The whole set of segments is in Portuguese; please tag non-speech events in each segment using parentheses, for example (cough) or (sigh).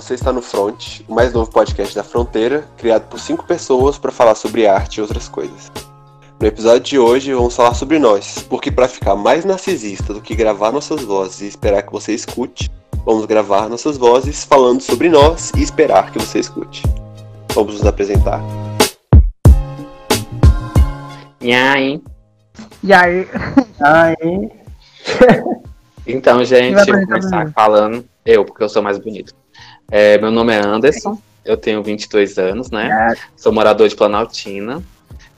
você está no Front, o mais novo podcast da Fronteira, criado por cinco pessoas para falar sobre arte e outras coisas. No episódio de hoje vamos falar sobre nós, porque para ficar mais narcisista do que gravar nossas vozes e esperar que você escute, vamos gravar nossas vozes falando sobre nós e esperar que você escute. Vamos nos apresentar. E aí? E aí? Aí, Então, gente, vou começar falando eu, porque eu sou mais bonito. É, meu nome é Anderson, eu tenho 22 anos, né? Sou morador de Planaltina.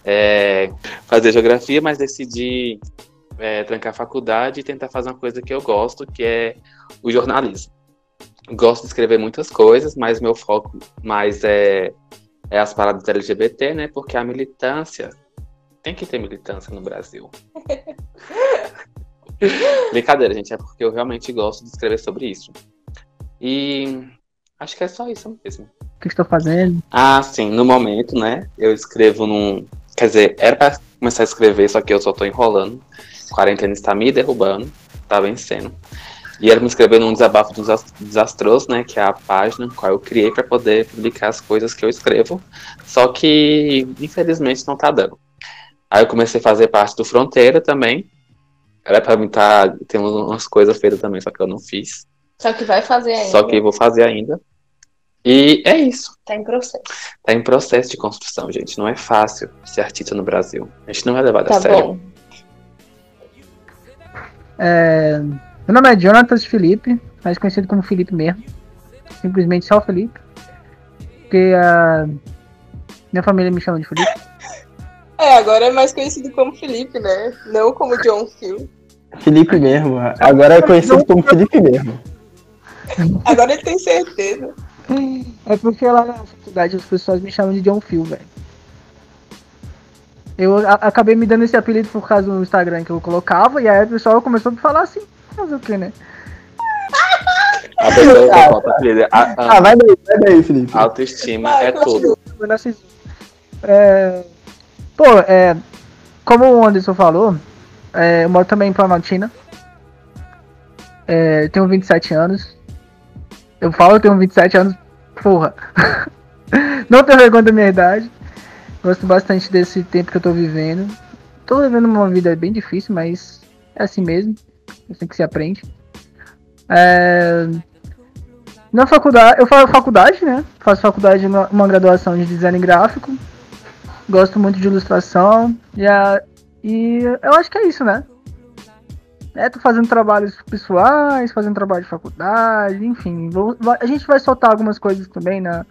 É, fazer geografia, mas decidi é, trancar a faculdade e tentar fazer uma coisa que eu gosto, que é o jornalismo. Gosto de escrever muitas coisas, mas meu foco mais é, é as paradas LGBT, né? Porque a militância tem que ter militância no Brasil. (laughs) Brincadeira, gente, é porque eu realmente gosto de escrever sobre isso. E acho que é só isso mesmo. O que estou fazendo? Ah, sim, no momento, né? Eu escrevo num. Quer dizer, era pra começar a escrever, só que eu só tô enrolando. A quarentena está me derrubando, tá vencendo. E era me escrever num desabafo desas- desastroso, né? Que é a página qual eu criei para poder publicar as coisas que eu escrevo. Só que, infelizmente, não tá dando. Aí eu comecei a fazer parte do Fronteira também. Era pra mim tá. Tem umas coisas feitas também, só que eu não fiz. Só que vai fazer ainda. Só que vou fazer ainda. E é isso. Tá em processo. Tá em processo de construção, gente. Não é fácil ser artista no Brasil. A gente não é levado Tá a sério. bom. É, Meu nome é Jonatas Felipe, mais conhecido como Felipe mesmo. Simplesmente só Felipe. Porque a minha família me chama de Felipe. É, agora é mais conhecido como Felipe, né? Não como John Phil. Felipe mesmo. Agora é conhecido como Felipe mesmo. Agora ele tem certeza. É porque lá na faculdade as pessoas me chamam de John Phil, velho. Eu a- acabei me dando esse apelido por causa do Instagram que eu colocava, e aí o pessoal começou a falar assim, fazer o que, né? A pessoa que volta, querida, a, a- Ah, vai daí, vai daí, Felipe. a autoestima Vai, é tudo. É, pô, é, como o Anderson falou, é, eu moro também em Planaltina. É, tenho 27 anos. Eu falo eu tenho 27 anos, porra. (laughs) Não tenho vergonha da minha idade. Gosto bastante desse tempo que eu tô vivendo. Tô vivendo uma vida bem difícil, mas é assim mesmo. É assim que se aprende. É, na faculdade, eu faço faculdade, né? Faço faculdade, uma, uma graduação de design gráfico. Gosto muito de ilustração. A- e eu acho que é isso, né? É, tô fazendo trabalhos pessoais, fazendo trabalho de faculdade, enfim. vou- a gente vai soltar algumas coisas também na,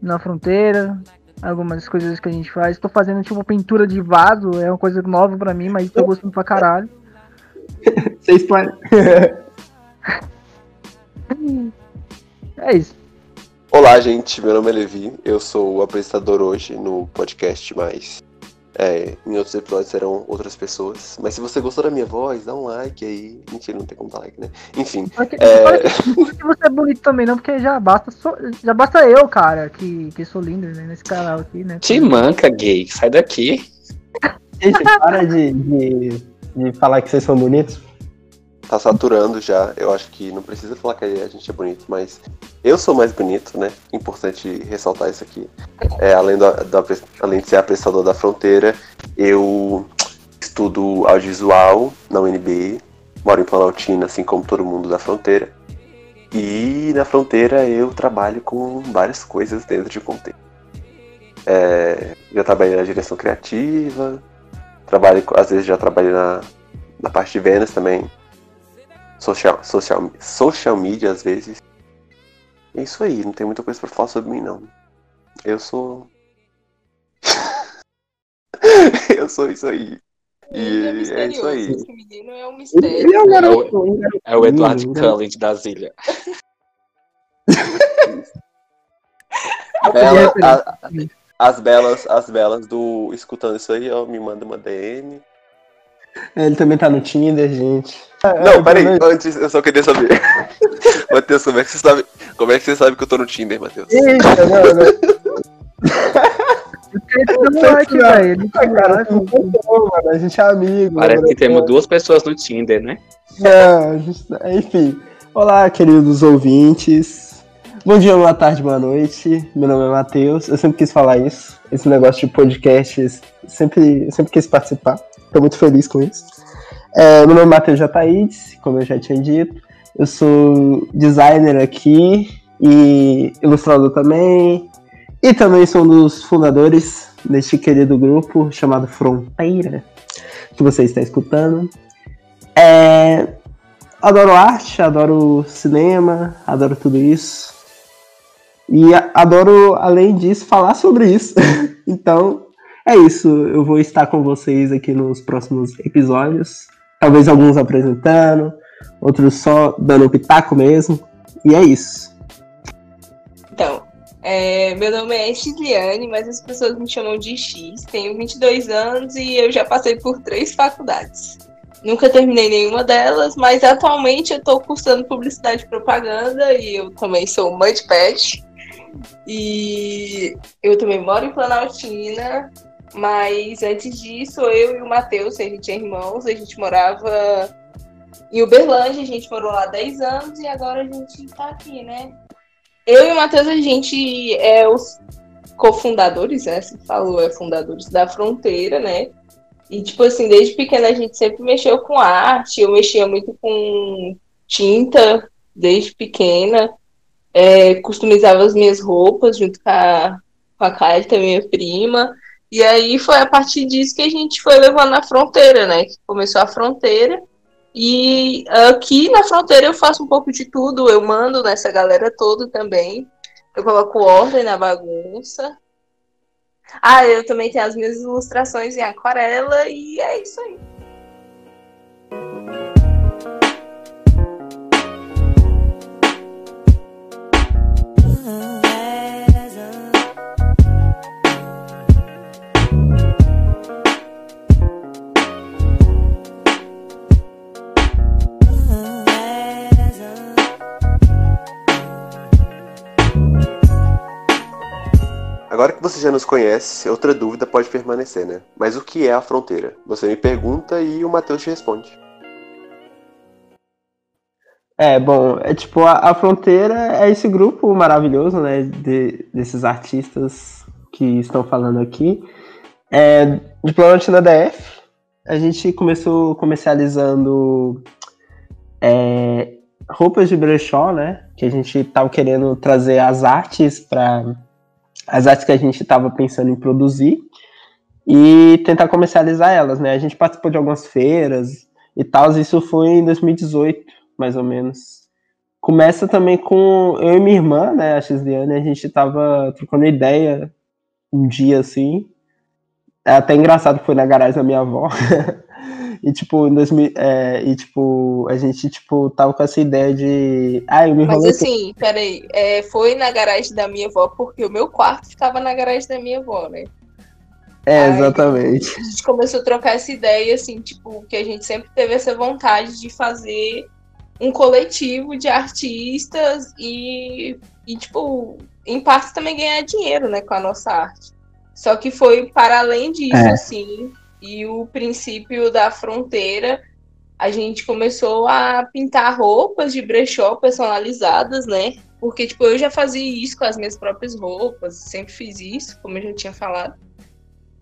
na fronteira. Algumas coisas que a gente faz. Tô fazendo tipo pintura de vaso, é uma coisa nova pra mim, mas tô gostando pra caralho. (laughs) Vocês (laughs) podem. É isso. Olá, gente. Meu nome é Levi. Eu sou o apresentador hoje no podcast, mas é, em outros episódios serão outras pessoas. Mas se você gostou da minha voz, dá um like aí. Mentira, não tem como dar like, né? Enfim. Porque, É... Não é que você é bonito também, não, porque já basta, só- já basta eu, cara, que, que sou lindo né, nesse canal aqui, né? Te manca, gay. Sai daqui. Gente, para de, de, de falar que vocês são bonitos. Tá saturando já. Eu acho que não precisa falar que a gente é bonito, mas eu sou mais bonito, né? Importante ressaltar isso aqui. É, além, do, do além de ser apresentador da fronteira, eu estudo audiovisual na UNB, moro em Planaltina, assim como todo mundo da fronteira. E na fronteira eu trabalho com várias coisas dentro de contexto. É, já trabalhei na direção criativa, trabalho, às vezes já trabalhei na, na parte de vendas também social, social, social media às vezes. É isso aí, não tem muita coisa pra falar sobre mim não. Eu sou. (laughs) eu sou isso aí. Ele é E é isso aí. Esse menino é um mistério. Ele é um garoto. É o Eduardo Hum, Cullen de Brasília. (laughs) Bela- a- as belas, as belas do escutando isso aí, ó, me manda uma DM. É, Ele também tá no Tinder, gente. Não, peraí, também. antes eu só queria saber. (laughs) Matheus, como é que você sabe? Como é que você sabe que eu tô no Tinder, Matheus? Eita, não, não. Tá tá. A gente é amigo. Parece mano. que temos duas pessoas no Tinder, né? Não, a gente- enfim. Olá, queridos ouvintes. Bom dia, boa tarde, boa noite. Meu nome é Matheus. Eu sempre quis falar isso. Esse negócio de podcasts, sempre, sempre quis participar. Estou muito feliz com isso. É, meu nome é Matheus Jataídes, como eu já tinha dito. Eu sou designer aqui e ilustrador também. E também sou um dos fundadores deste querido grupo chamado Fronteira, que você está escutando. É, adoro arte, adoro cinema, adoro tudo isso. E adoro, além disso, falar sobre isso. (laughs) então, é isso. Eu vou estar com vocês aqui nos próximos episódios. Talvez alguns apresentando, outros só dando pitaco mesmo. E é isso. Então, é, meu nome é Xiliane, mas as pessoas me chamam de X. Tenho 22 anos e eu já passei por três faculdades. Nunca terminei nenhuma delas, mas atualmente eu estou cursando publicidade e propaganda e eu também sou mãe de pet. E eu também moro em Planaltina, mas antes disso, eu e o Matheus, a gente é irmãos, a gente morava em Uberlândia, a gente morou lá 10 anos e agora a gente tá aqui, né? Eu e o Matheus, a gente é os cofundadores, né? Você falou, é fundadores da Fronteira, né? E, tipo assim, desde pequena a gente sempre mexeu com arte, eu mexia muito com tinta desde pequena, é, customizava as minhas roupas junto com a, com a Kaita, minha prima. E aí foi a partir disso que a gente foi levando a fronteira, né? Que começou a fronteira. E aqui na fronteira eu faço um pouco de tudo, eu mando nessa galera toda também. Eu coloco ordem na bagunça. Ah, eu também tenho as minhas ilustrações em aquarela e é isso aí. Você já nos conhece, outra dúvida pode permanecer, né? Mas o que é a fronteira? Você me pergunta e o Matheus te responde. É, bom, é tipo, a, a Fronteira é esse grupo maravilhoso, né, de- desses artistas que estão falando aqui. É, de Planaltina DF, a gente começou comercializando é, roupas de brechó, né, que a gente tava querendo trazer as artes para as artes que a gente estava pensando em produzir e tentar comercializar elas, né. A gente participou de algumas feiras e tal, isso foi em 2018 mais ou menos. Começa também com eu e minha irmã, né, a Xliane, a gente tava trocando ideia um dia assim. É até engraçado que foi na garagem da minha avó. (laughs) e tipo, em 2000, é, e tipo, a gente tipo tava com essa ideia de, ah, eu me Mas assim, peraí, é, foi na garagem da minha avó, porque o meu quarto ficava na garagem da minha avó, né? É, Ai, exatamente. A gente começou a trocar essa ideia, assim, tipo, que a gente sempre teve essa vontade de fazer um coletivo de artistas e, e tipo, em parte também ganhar dinheiro, né, com a nossa arte. Só que foi para além disso, É. assim, e o princípio da fronteira, a gente começou a pintar roupas de brechó personalizadas, né? Porque, tipo, eu já fazia isso com as minhas próprias roupas, sempre fiz isso, como eu já tinha falado.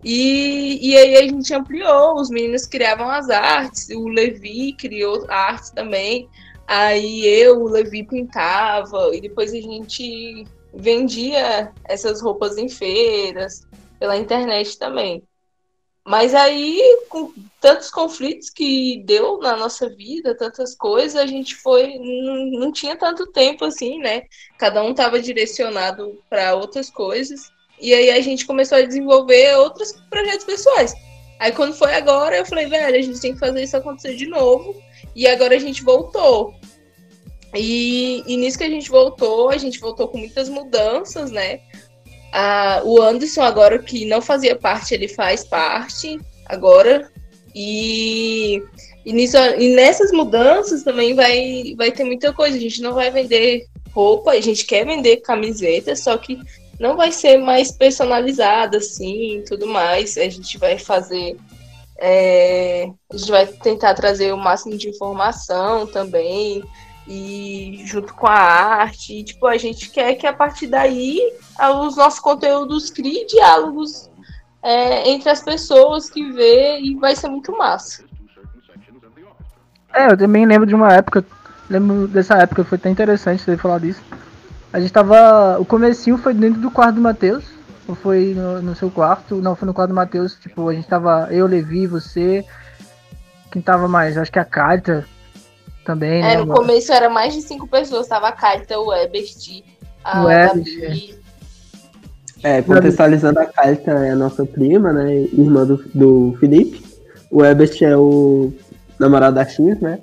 E, e aí a gente ampliou, os meninos criavam as artes, o Levi criou artes também. Aí eu, o Levi pintava, e depois a gente vendia essas roupas em feiras, pela internet também. Mas aí, com tantos conflitos que deu na nossa vida, tantas coisas, a gente foi. Não, não tinha tanto tempo assim, né? Cada um estava direcionado para outras coisas. E aí a gente começou a desenvolver outros projetos pessoais. Aí quando foi agora, eu falei, velho, a gente tem que fazer isso acontecer de novo. E agora a gente voltou. E, e nisso que a gente voltou, a gente voltou com muitas mudanças, né? Ah, o Anderson, agora que não fazia parte, ele faz parte agora. E, e, nisso, e nessas mudanças também vai, vai ter muita coisa. A gente não vai vender roupa, a gente quer vender camiseta, só que não vai ser mais personalizada assim tudo mais. A gente vai fazer. é, a gente vai tentar trazer o máximo de informação também. E junto com a arte. E, tipo, a gente quer que a partir daí os nossos conteúdos criem diálogos é, entre as pessoas que vê e vai ser muito massa. É, eu também lembro de uma época, lembro dessa época, foi até interessante você falar disso. A gente tava. O comecinho foi dentro do quarto do Matheus. Ou foi no, no, seu quarto? Não, foi no quarto do Matheus. Tipo, a gente tava. Eu, Levi, você. Quem tava mais? Acho que a Carta também, é, né? no começo era mais de cinco pessoas. Tava a Carta, o Ebert, a O Ebert, É, contextualizando a Carta é a nossa prima, né? Irmã do, do Felipe. O Ebert é o namorado da X, né?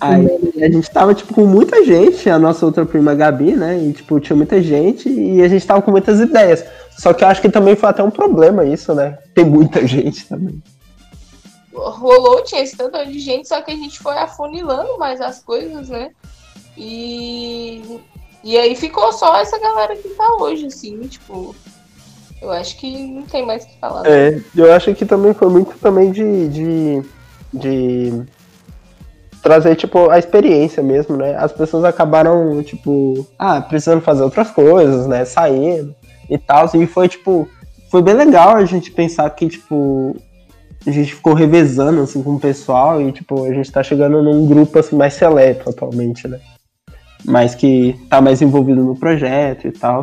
Aí a gente tava, tipo, com muita gente, a nossa outra prima Gabi, né? E, tipo, tinha muita gente e a gente tava com muitas ideias. Só que eu acho que também foi até um problema isso, né? Tem muita (laughs) gente também. Rolou, tinha esse tanto de gente, só que a gente foi afunilando mais as coisas, né? E, e aí ficou só essa galera que tá hoje, assim, tipo. Eu acho que não tem mais o que falar. É, eu acho que também foi muito também de, de, de trazer, tipo, a experiência mesmo, né? As pessoas acabaram, tipo, ah, precisando fazer outras coisas, né? Saindo e tal. E foi, tipo, foi bem legal a gente pensar que, tipo, a gente ficou revezando, assim, com o pessoal e, tipo, a gente tá chegando num grupo, assim, mais seleto atualmente, né? Mas que tá mais envolvido no projeto e tal.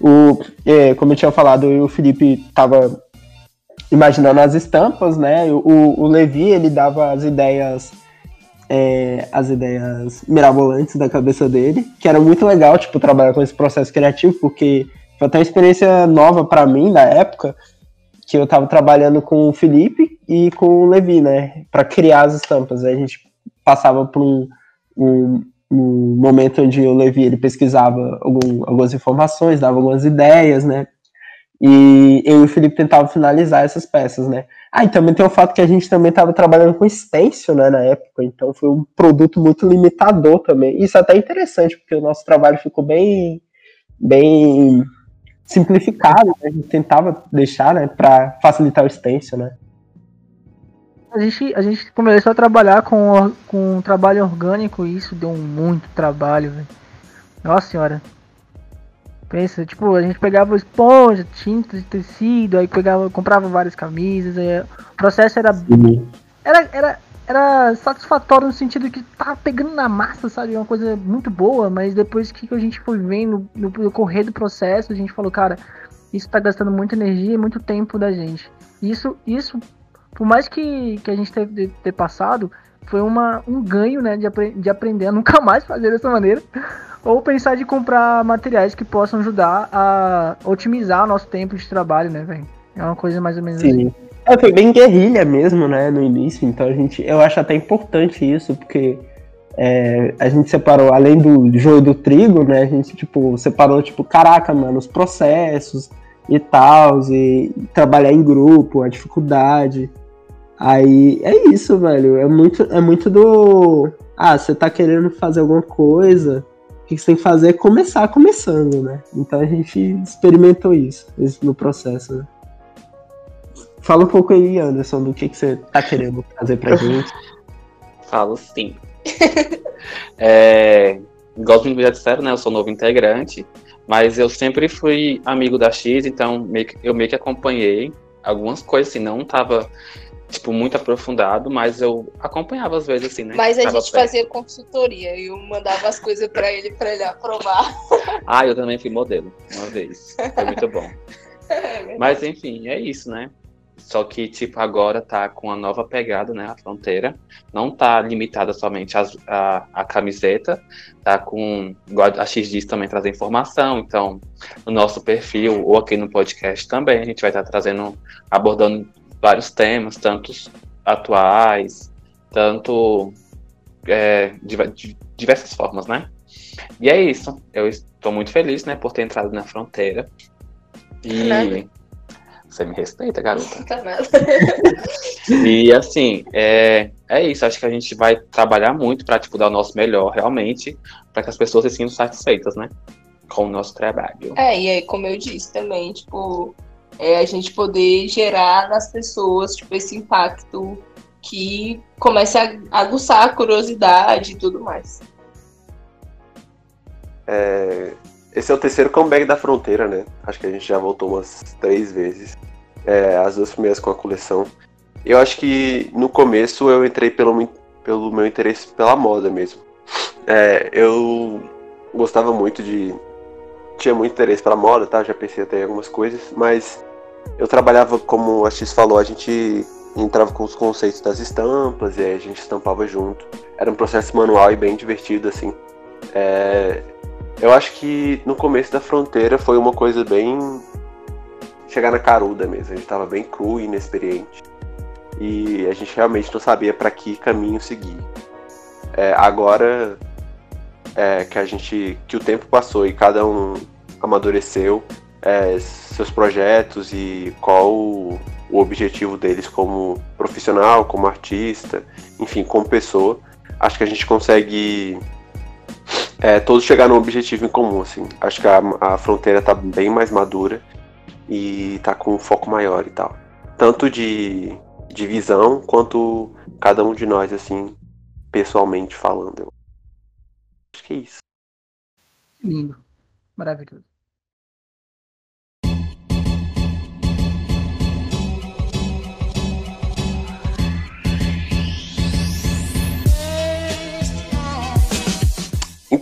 O, é, como eu tinha falado, eu e o Felipe tava imaginando as estampas, né? O, o Levi, ele dava as ideias é, as ideias mirabolantes da cabeça dele, que era muito legal, tipo, trabalhar com esse processo criativo, porque foi até uma experiência nova para mim na época, que eu tava trabalhando com o Felipe e com o Levi, né, para criar as estampas. Aí a gente passava por um, um, um momento onde o Levi ele pesquisava algum, algumas informações, dava algumas ideias, né, e eu e o Felipe tentavam finalizar essas peças, né. Ah, e também tem o fato que a gente também estava trabalhando com stencil, né, na época, então foi um produto muito limitador também. Isso é até interessante, porque o nosso trabalho ficou bem, bem simplificado, né? a gente tentava deixar, né, para facilitar o stencil, né. A gente, a gente começou a trabalhar com, com um trabalho orgânico e isso deu muito trabalho, velho. Nossa senhora. Pensa, tipo, a gente pegava esponja, tinta de tecido, aí pegava, comprava várias camisas, aí o processo era era, era, era satisfatório no sentido que tava pegando na massa, sabe? Uma coisa muito boa, mas depois que a gente foi vendo no decorrer do processo, a gente falou, cara, isso tá gastando muita energia e muito tempo da gente. Isso, isso por mais que, que a gente teve de ter passado, foi uma, um ganho, né, de, apre de aprender a nunca (laughs) mais fazer dessa maneira. Ou pensar de comprar materiais que possam ajudar a otimizar o nosso tempo de trabalho, né, velho? É uma coisa mais ou menos assim. É, foi bem guerrilha mesmo, né, no início, então a gente, eu acho até importante isso, porque é, a gente separou, além do joio do trigo, né, a gente, tipo, separou, tipo, caraca, mano, os processos e tal, e trabalhar em grupo, a dificuldade. Aí, é isso, velho, é muito, é muito do, ah, você tá querendo fazer alguma coisa, o que você tem que fazer é começar começando, né, então a gente experimentou isso, isso no processo, né. Fala um pouco aí, Anderson, do que, que você tá querendo trazer pra gente. Falo sim. (laughs) é, igual os meninos já disseram, né? Eu sou novo integrante, mas eu sempre fui amigo da X, então meio que- eu meio que acompanhei algumas coisas, assim, não tava, tipo, muito aprofundado, mas eu acompanhava às vezes, assim, né? Mas a Tava gente perto. fazia consultoria e eu mandava as coisas pra ele pra ele aprovar. (laughs) Ah, eu também fui modelo, uma vez. Foi muito bom. (laughs) Mas enfim, é isso, né? Só que, tipo, agora tá com a nova pegada, né? A fronteira. Não tá limitada somente às- a, a camiseta. Tá com, a X diz também, trazer informação. Então, no nosso perfil ou aqui no podcast também, a gente vai estar trazendo, abordando vários temas, tantos atuais, tanto é, diver- de diversas formas, né? E é isso. Eu estou muito feliz, né, por ter entrado na fronteira. E. você me respeita, garota. (laughs) Tá nada. E assim, é, é isso. Acho que a gente vai trabalhar muito para tipo, dar o nosso melhor, realmente, para que as pessoas se sintam satisfeitas, né? Com o nosso trabalho. É, e aí, como eu disse também, tipo, é a gente poder gerar nas pessoas, tipo, esse impacto que comece a aguçar a curiosidade e tudo mais. É, esse é o terceiro comeback da fronteira, né? Acho que a gente já voltou umas três vezes. É, as duas primeiras com a coleção. Eu acho que no começo eu entrei pelo, pelo meu interesse pela moda mesmo. É, eu gostava muito de. Tinha muito interesse pela moda, tá? Já pensei até em algumas coisas, mas eu trabalhava, como a X falou, a gente entrava com os conceitos das estampas e aí a gente estampava junto. Era um processo manual e bem divertido, assim. É, eu acho que no começo da fronteira foi uma coisa bem. chegar na caruda mesmo. A gente tava bem cru e inexperiente. E a gente realmente não sabia para que caminho seguir. É, agora é, que a gente. que o tempo passou e cada um amadureceu é, seus projetos e qual o, o objetivo deles como profissional, como artista, enfim, como pessoa, acho que a gente consegue é, todos chegar num objetivo em comum, assim. Acho que a, a fronteira tá bem mais madura e tá com um foco maior e tal. Tanto de, de visão quanto cada um de nós, assim, pessoalmente falando. Acho que é isso. Lindo. Maravilhoso.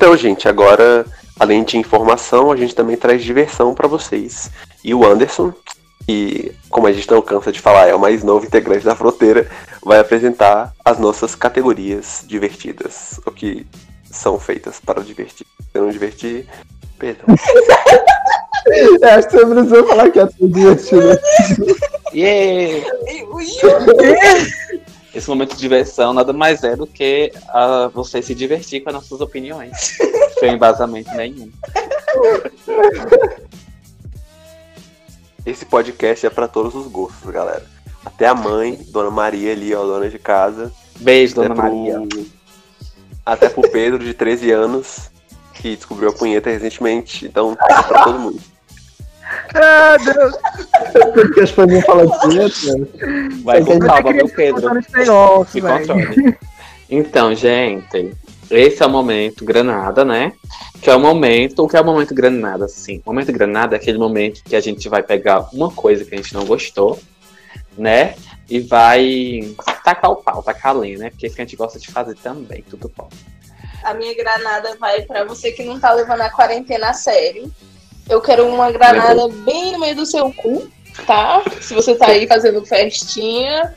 Então, gente, agora, além de informação, a gente também traz diversão para vocês. E o Anderson, que, como a gente não cansa de falar, é o mais novo integrante da fronteira, vai apresentar as nossas categorias divertidas, o que são feitas para divertir. Se não divertir, perdão. (laughs) é, acho que você precisou falar que é tudo divertido. (laughs) Yeah! Esse momento de diversão nada mais é do que uh, você se divertir com as nossas opiniões. (laughs) sem embasamento nenhum. Esse podcast é para todos os gostos, galera. Até a mãe, Dona Maria ali, ó, dona de casa. Beijo, Dona pro... Maria. Até pro Pedro, de 13 anos, que descobriu a punheta recentemente. Então, é pra todo mundo. Ah, Deus! Porque as pessoas falam punheta, Vai com calma, meu Pedro. Se controle. Então, gente, esse é o momento granada, né? Que é o momento. O que é o momento granada? Sim, o momento granada é aquele momento que a gente vai pegar uma coisa que a gente não gostou, né? E vai tacar o pau, tacar a lenha, né? Porque é isso que a gente gosta de fazer também, tudo bom. A minha granada vai para você que não tá levando a quarentena a sério. Eu quero uma granada bem no meio do seu cu, tá? Se você tá aí fazendo festinha,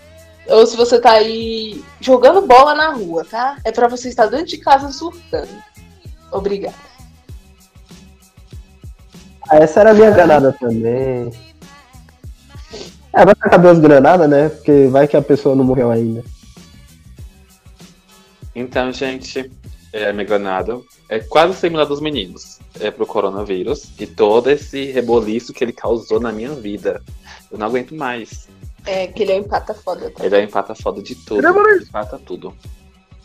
ou se você tá aí jogando bola na rua, tá? É para você estar dentro de casa surtando. Obrigada. Ah, essa era a minha granada também. É, vai tacar duas granadas, né? Porque vai que a pessoa não morreu ainda. Então, gente, é, a minha granada é quase similar dos meninos. É pro coronavírus e todo esse reboliço que ele causou na minha vida. Eu não aguento mais. É, que ele é um empata foda. Tá? Ele é um empata foda de tudo. Empata tudo.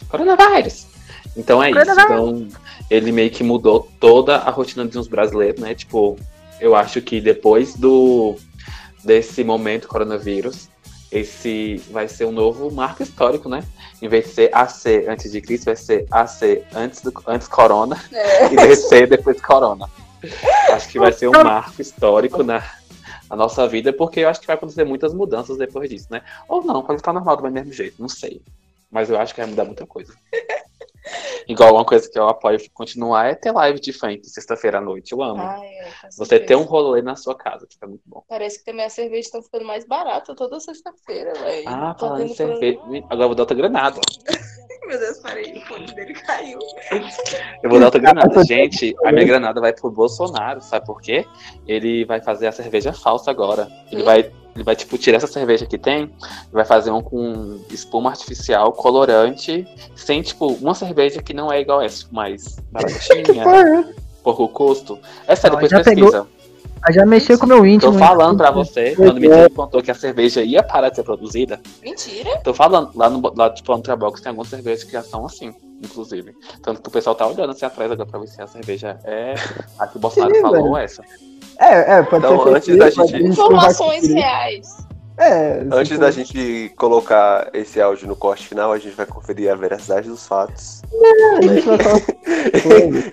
Coronavírus! Então é isso. Então, ele meio que mudou toda a rotina de uns brasileiros, né? Tipo, eu acho que depois do desse momento coronavírus, esse vai ser um novo marco histórico, né? Em vez de ser AC antes de Cristo, vai ser AC antes do antes corona é. e DC depois corona. Acho que vai ser um marco histórico na, na nossa vida, porque eu acho que vai acontecer muitas mudanças depois disso, né? Ou não, pode estar normal do mesmo jeito, não sei. Mas eu acho que vai mudar muita coisa. Igual uma coisa que eu apoio continuar é ter live de funk sexta-feira à noite. Eu amo. Ai, é, Você ter um rolê na sua casa, fica muito bom. Parece que também a cerveja está ficando mais barata toda sexta-feira, velho. Ah, falando em cerveja. Agora eu vou dar outra granada. (laughs) Meu Deus, parei, o fone dele caiu. Eu vou dar outra granada. (laughs) Gente, a minha granada vai pro Bolsonaro, sabe por quê? Ele vai fazer a cerveja falsa agora. Ele hum? vai ele vai, tipo, tirar essa cerveja que tem, vai fazer um com espuma artificial, colorante, sem, tipo, uma cerveja que não é igual essa, tipo, mais (laughs) baratinha, pouco custo. Essa não, depois pesquisa. Pegou, já mexeu com o meu íntimo. Tô falando pra você, quando me contou que a cerveja ia parar de ser produzida. Mentira. Tô falando, lá no, lá, tipo, no Trabox tem algumas cervejas que já são assim, inclusive. Tanto que o pessoal tá olhando assim atrás agora pra ver se a cerveja é a que o Bolsonaro Sim, falou ou essa. É, é, pode então, ser antes da gente... Informações reais. É, Antes da gente colocar esse áudio no corte final, a gente vai conferir a veracidade dos fatos. falar.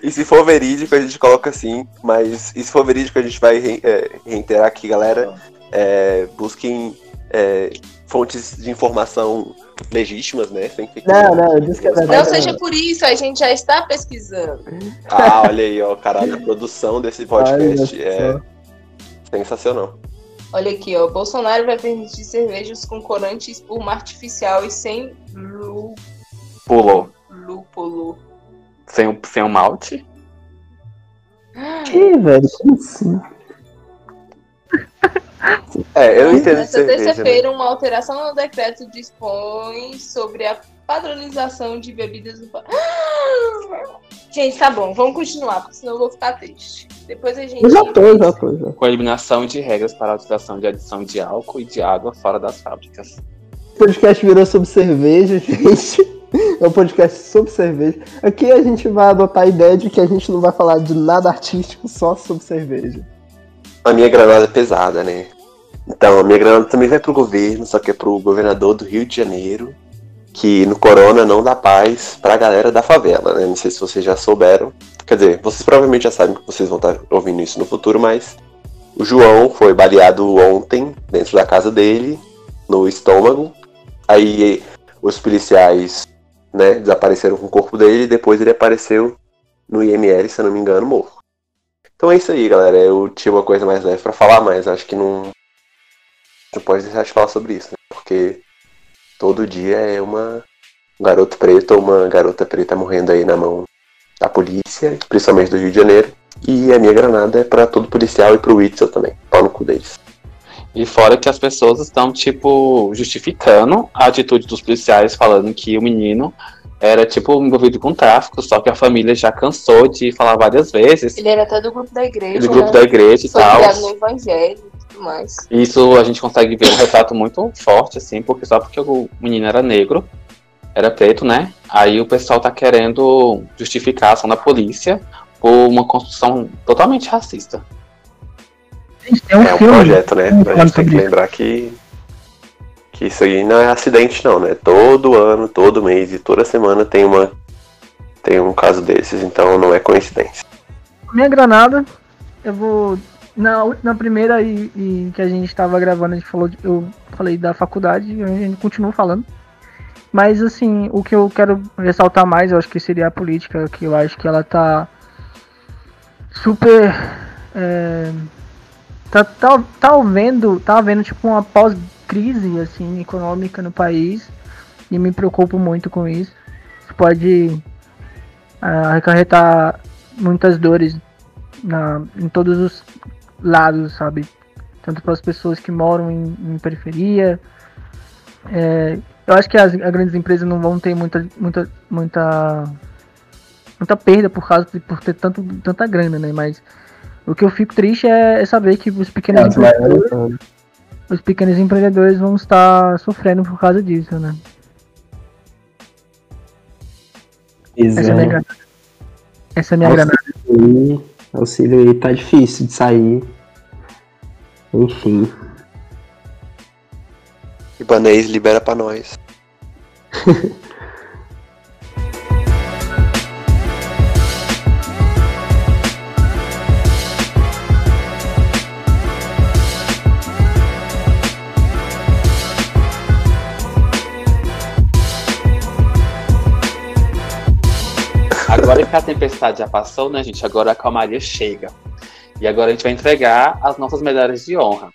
(laughs) e se for verídico, a gente coloca assim. Mas e se for verídico, a gente vai re- é, reiterar aqui, galera. é, busquem é, fontes de informação legítimas, né? Sem fake Não, não, eu disse que é Não verdade. seja por isso, a gente já está pesquisando. Ah, olha aí, ó, caralho, a produção desse podcast Olha é sensacional. Olha aqui, ó. Bolsonaro vai permitir cervejas com corante e espuma artificial e sem lú- Pulou. lúpulo. Sem o, sem o malte. Que, velho? Como assim? É, eu entendo Nessa. Né? terça-feira, uma alteração no decreto dispõe sobre a padronização de bebidas no (gasps) Gente, tá bom, vamos continuar, porque senão eu vou ficar triste. Depois a gente. Eu já tô, já tô, já. Com a eliminação de regras para a utilização de adição de álcool e de água fora das fábricas. O podcast virou sobre cerveja, (laughs) gente. É um podcast sobre cerveja. Aqui a gente vai adotar a ideia de que a gente não vai falar de nada artístico, só sobre cerveja. A minha granada é pesada, né? Então, a minha granada também vai pro governo, só que é pro governador do Rio de Janeiro, que no corona não dá paz pra galera da favela, né? Não sei se vocês já souberam. Quer dizer, vocês provavelmente já sabem que vocês vão estar ouvindo isso no futuro, mas o João foi baleado ontem dentro da casa dele, no estômago. Aí os policiais, né, desapareceram com o corpo dele e depois ele apareceu no IML, se eu não me engano, morto. Então é isso aí, galera. Eu tinha uma coisa mais leve pra falar, mas acho que não. Não pode deixar de falar sobre isso, né? Porque todo dia é uma um garoto preto ou uma garota preta morrendo aí na mão da polícia, principalmente do Rio de Janeiro. E a minha granada é pra todo policial e pro Witzel também. Pau no cu deles. E fora que as pessoas estão, tipo, justificando a atitude dos policiais, falando que o menino era, tipo, envolvido com tráfico, só que a família já cansou de falar várias vezes Ele era até do grupo da igreja. do grupo né? da igreja e Foi tal. criado no evangelho e tudo mais. Isso a gente consegue ver um retrato muito forte, assim, porque só porque o menino era negro, era preto, né? Aí o pessoal tá querendo justificar a ação da polícia por uma construção totalmente racista. Gente, tem um é um filme. projeto, né? A gente tem que lembrar que. Que isso aí não é acidente, não, né? Todo ano, todo mês e toda semana tem uma. Tem um caso desses, então não é coincidência. Minha granada, eu vou. Na, na primeira e, e que a gente tava gravando, a gente falou, eu falei da faculdade, e a gente continua falando. Mas assim, o que eu quero ressaltar mais, eu acho que seria a política, que eu acho que ela tá super. é, tá, tá, tá havendo, tá havendo tipo uma pós-crise assim, econômica no país. E me preocupo muito com isso. Isso pode ah, acarretar muitas dores na, em todos os lados, sabe? Tanto para as pessoas que moram em, em periferia. É, eu acho que as, as grandes empresas não vão ter muita, muita, muita, muita perda por causa de por ter tanto, tanta grana, né? Mas o que eu fico triste é, é saber que os pequenos, né? Os pequenos empreendedores vão estar sofrendo por causa disso, né? Essa é a minha granada. Essa é a minha Nossa. granada. aí, auxílio aí tá difícil de sair. Enfim. Ibanês libera pra nós. (laughs) a tempestade já passou, né, gente? Agora a calmaria chega. E agora a gente vai entregar as nossas medalhas de honra.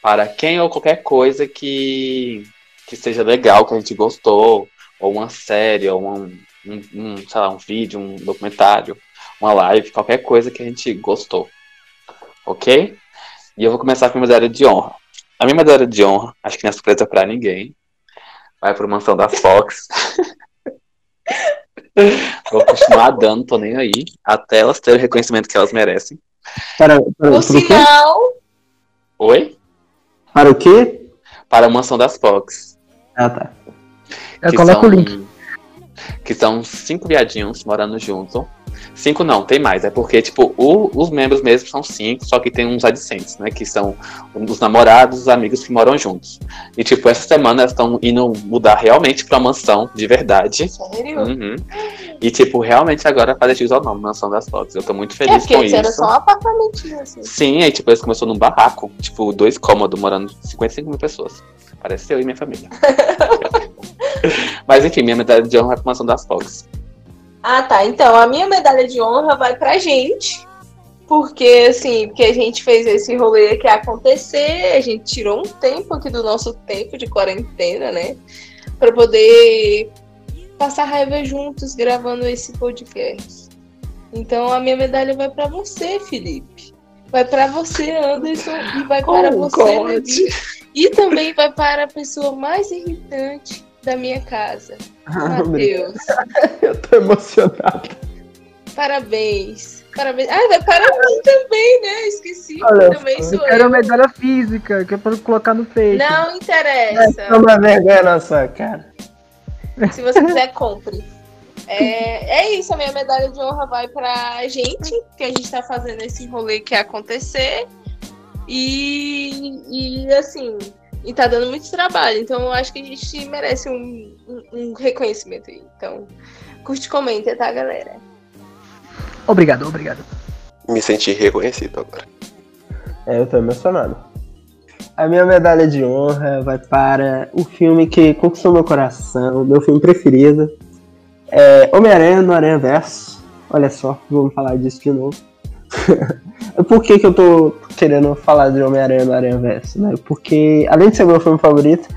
Para quem ou qualquer coisa que, que seja legal, que a gente gostou, ou uma série, ou um, um, um, sei lá, um vídeo, um documentário, uma live, qualquer coisa que a gente gostou. Ok? E eu vou começar com a medalha de honra. A minha medalha de honra, acho que não é surpresa pra ninguém, vai para Mansão da Fox. (laughs) Vou continuar dando, tô nem aí, até elas terem o reconhecimento que elas merecem. Para, para, o quê? sinal, Oi? Para o quê? Para a Mansão das Fox. Ah, tá. Eu que coloco são, o link. Que são cinco viadinhos morando junto. Cinco não, tem mais. É porque, tipo, o- os membros mesmo são cinco, só que tem uns adicentes, né? Que são os namorados, os amigos que moram juntos. E, tipo, essa semana elas estão indo mudar realmente pra mansão, de verdade. Sério? Uhum. E, tipo, realmente agora fazer jus ao nome, Mansão das Fotos. Eu tô muito É, feliz porque com antes era isso. só um apartamentinho, assim. Sim, aí, tipo, eles começaram num barraco, tipo, dois cômodos, morando 55 mil pessoas. Parece eu e minha família. (laughs) Mas, enfim, minha medalha de honra é pra Mansão das Fotos. Ah, tá. Então, a minha medalha de honra vai pra gente. Porque, assim, porque a gente fez esse rolê aqui acontecer, a gente tirou um tempo aqui do nosso tempo de quarentena, né? Pra poder passar raiva juntos gravando esse podcast. Então, a minha medalha vai pra você, Felipe. Vai pra você, Anderson, e vai para Oh, você. Levi. E também vai para a pessoa mais irritante da minha casa, Matheus. (laughs) Eu tô emocionado. Parabéns. Parabéns. Ah, vai para mim também, né? Esqueci. Olha também sou Eu quero eu. medalha física, que é pra colocar no peito. Não interessa. Toma vergonha na sua cara. Se você quiser, compre. É, é isso, a minha medalha de honra vai pra gente, que a gente tá fazendo esse rolê que acontecer. E, e assim, e tá dando muito trabalho. Então eu acho que a gente merece um, um- um reconhecimento aí. Então, curte e comenta, tá, galera? Obrigado, obrigado. Me senti reconhecido agora. É, eu tô emocionado. A minha medalha de honra vai para o filme que conquistou meu coração, meu filme preferido. É Homem-Aranha no Aranha Verso. Olha só, vamos falar disso de novo. (laughs) Por que, que eu tô querendo falar de Homem-Aranha no Aranha Verso? Né? Porque, além de ser meu filme favorito,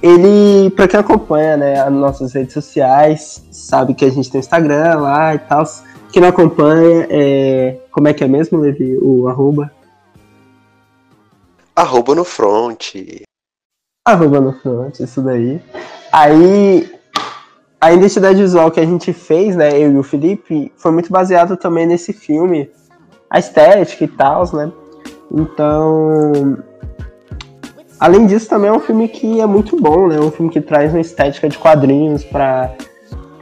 ele, pra quem acompanha né, as nossas redes sociais, sabe que a gente tem Instagram lá e tal. Quem não acompanha, é... como é que é mesmo, Levi? O arroba? Arroba no front. Arroba no front, isso daí. Aí, a identidade visual que a gente fez, né, eu e o Felipe, foi muito baseado também nesse filme. A estética e tal, né? Então, além disso, também é um filme que é muito bom, né? Um filme que traz uma estética de quadrinhos para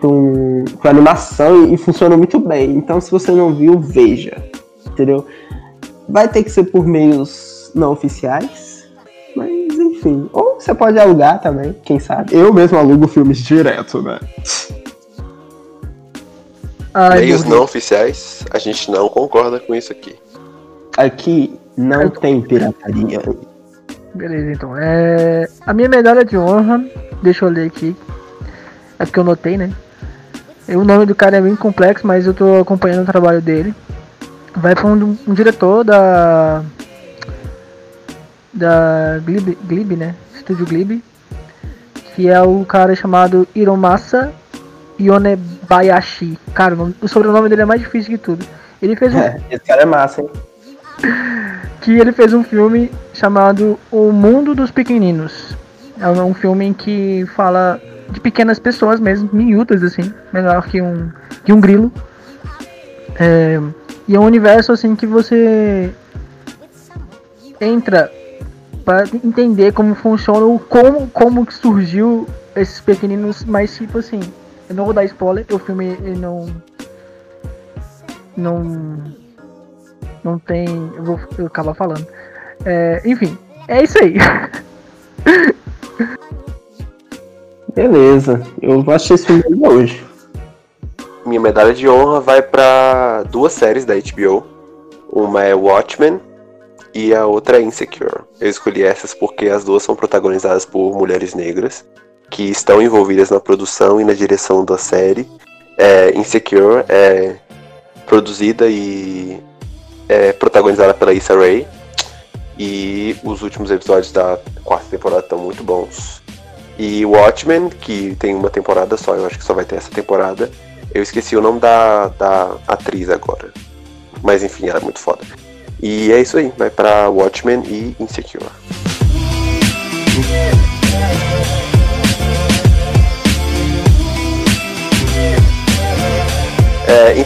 um, pra animação e, e funciona muito bem. Então, se você não viu, veja, entendeu? Vai ter que ser por meios não oficiais, mas enfim. Ou você pode alugar também, quem sabe. Eu mesmo alugo filmes direto, né? Ai, Meios morri. não oficiais, a gente não concorda com isso aqui. Aqui não tem pirataria. Beleza, então. É... A minha medalha de honra, deixa eu ler aqui. É porque eu notei, né? O nome do cara é bem complexo, mas eu tô acompanhando o trabalho dele. Vai pra um, um diretor da. Da Glib, Glib, né? Estúdio Glib. Que é o cara chamado Hiromasa Yonebayashi. Cara, o nome- o sobrenome dele é mais difícil que tudo. Ele fez um É, esse cara é massa, hein? (laughs) que ele fez um filme chamado O Mundo dos Pequeninos. É um filme em que fala de pequenas pessoas mesmo, miúdas assim, menor que um, que um grilo. É, e é um universo assim que você entra para entender como funciona ou como, como que surgiu esses pequeninos, mas tipo assim, eu não vou dar spoiler, o filme ele não não não tem. Eu vou eu acabar falando. É, enfim, é isso aí. (laughs) Beleza. Eu vou assistir esse filme ainda hoje. Minha medalha de honra vai pra duas séries da HBO. Uma é Watchmen e a outra é Insecure. Eu escolhi essas porque as duas são protagonizadas por mulheres negras que estão envolvidas na produção e na direção da série. É, Insecure é produzida e é protagonizada pela Issa Rae. E os últimos episódios da quarta temporada estão muito bons. E Watchmen, que tem uma temporada só, eu acho que só vai ter essa temporada. Eu esqueci o nome da, da atriz agora. Mas enfim, ela é muito foda. E é isso aí, vai pra Watchmen e Insecure.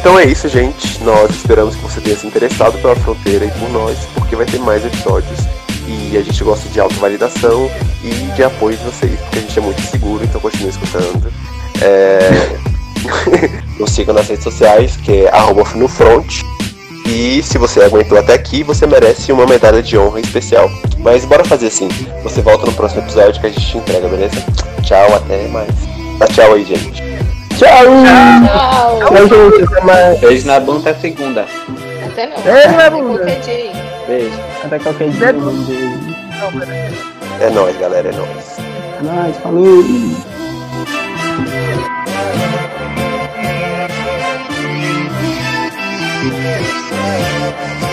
Então é isso, gente. Nós esperamos que você tenha se interessado pela fronteira e por nós, porque vai ter mais episódios. E a gente gosta de autovalidação e de apoio de vocês, porque a gente é muito seguro, então continue escutando. É... (laughs) nos sigam nas redes sociais, que é arroba no front. E se você aguentou até aqui, você merece uma medalha de honra especial. Mas bora fazer assim. Você volta no próximo episódio que a gente te entrega, beleza? Tchau, até mais. Tchau aí, gente. Tchau! Tchau. Tchau, gente. Até mais. Beijo na bunda até segunda. Até não. Beijo na bunda. Beijo. Até qualquer dia. Beijo. É nóis, galera, é nóis. É nóis, falou! Thank